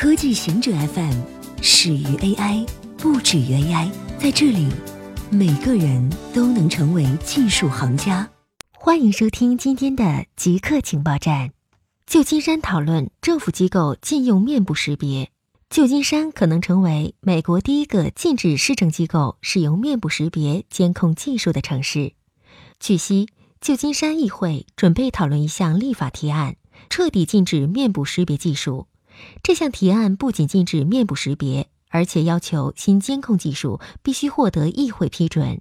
科技行者 FM 始于 AI，不止于 AI。在这里，每个人都能成为技术行家。欢迎收听今天的极客情报站。旧金山讨论政府机构禁用面部识别。旧金山可能成为美国第一个禁止市政机构使用面部识别监控技术的城市。据悉，旧金山议会准备讨论一项立法提案，彻底禁止面部识别技术。这项提案不仅禁止面部识别，而且要求新监控技术必须获得议会批准。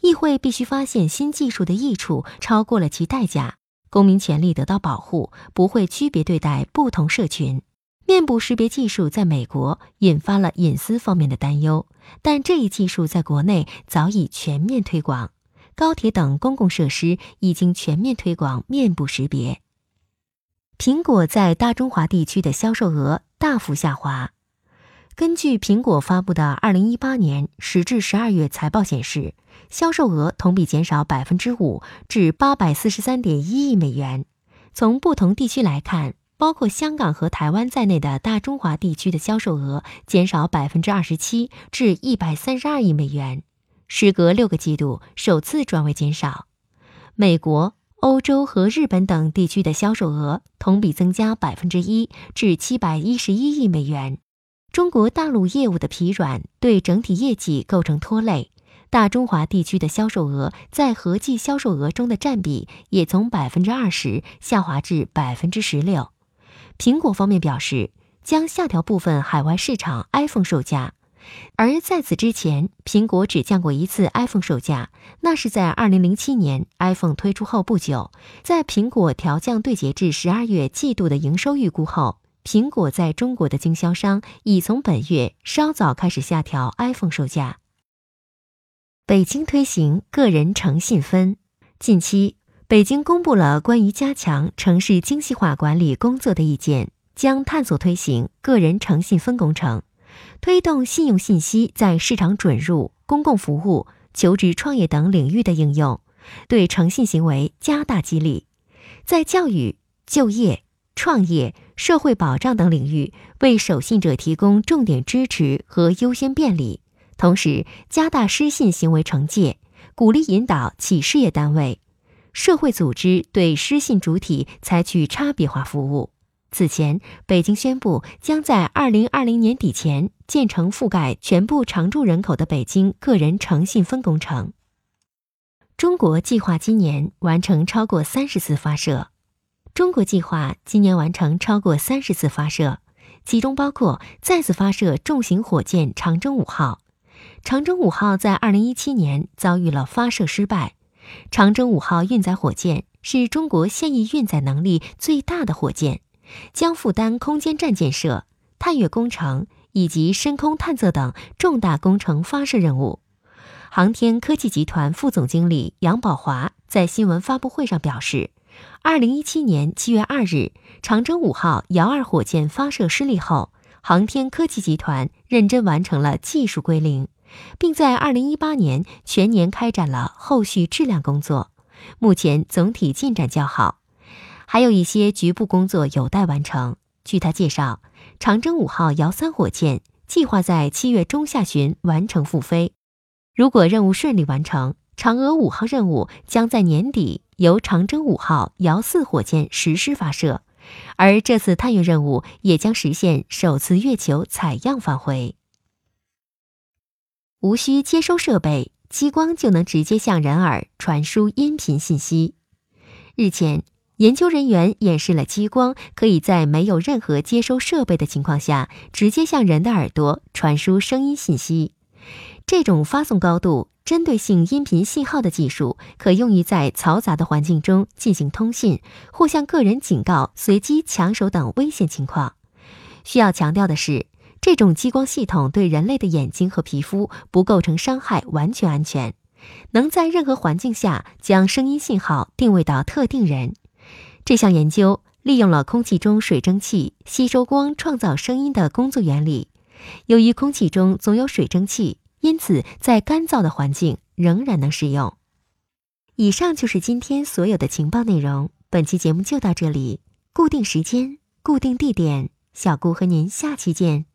议会必须发现新技术的益处超过了其代价，公民权利得到保护，不会区别对待不同社群。面部识别技术在美国引发了隐私方面的担忧，但这一技术在国内早已全面推广。高铁等公共设施已经全面推广面部识别。苹果在大中华地区的销售额大幅下滑。根据苹果发布的二零一八年十至十二月财报显示，销售额同比减少百分之五，至八百四十三点一亿美元。从不同地区来看。包括香港和台湾在内的大中华地区的销售额减少百分之二十七，至一百三十二亿美元，时隔六个季度首次转为减少。美国、欧洲和日本等地区的销售额同比增加百分之一，至七百一十一亿美元。中国大陆业务的疲软对整体业绩构成拖累，大中华地区的销售额在合计销售额中的占比也从百分之二十下滑至百分之十六。苹果方面表示，将下调部分海外市场 iPhone 售价，而在此之前，苹果只降过一次 iPhone 售价，那是在2007年 iPhone 推出后不久。在苹果调降对截至十二月季度的营收预估后，苹果在中国的经销商已从本月稍早开始下调 iPhone 售价。北京推行个人诚信分，近期。北京公布了关于加强城市精细化管理工作的意见，将探索推行个人诚信分工程，推动信用信息在市场准入、公共服务、求职创业等领域的应用，对诚信行为加大激励，在教育、就业、创业、社会保障等领域为守信者提供重点支持和优先便利，同时加大失信行为惩戒，鼓励引导企事业单位。社会组织对失信主体采取差别化服务。此前，北京宣布将在二零二零年底前建成覆盖全部常住人口的北京个人诚信分工程。中国计划今年完成超过三十次发射。中国计划今年完成超过三十次发射，其中包括再次发射重型火箭长征五号。长征五号在二零一七年遭遇了发射失败。长征五号运载火箭是中国现役运载能力最大的火箭，将负担空间站建设、探月工程以及深空探测等重大工程发射任务。航天科技集团副总经理杨宝华在新闻发布会上表示，二零一七年七月二日，长征五号遥二火箭发射失利后，航天科技集团认真完成了技术归零。并在二零一八年全年开展了后续质量工作，目前总体进展较好，还有一些局部工作有待完成。据他介绍，长征五号遥三火箭计划在七月中下旬完成复飞。如果任务顺利完成，嫦娥五号任务将在年底由长征五号遥四火箭实施发射，而这次探月任务也将实现首次月球采样返回。无需接收设备，激光就能直接向人耳传输音频信息。日前，研究人员演示了激光可以在没有任何接收设备的情况下，直接向人的耳朵传输声音信息。这种发送高度、针对性音频信号的技术，可用于在嘈杂的环境中进行通信，或向个人警告随机抢手等危险情况。需要强调的是。这种激光系统对人类的眼睛和皮肤不构成伤害，完全安全，能在任何环境下将声音信号定位到特定人。这项研究利用了空气中水蒸气吸收光创造声音的工作原理。由于空气中总有水蒸气，因此在干燥的环境仍然能使用。以上就是今天所有的情报内容。本期节目就到这里，固定时间，固定地点。小顾和您下期见。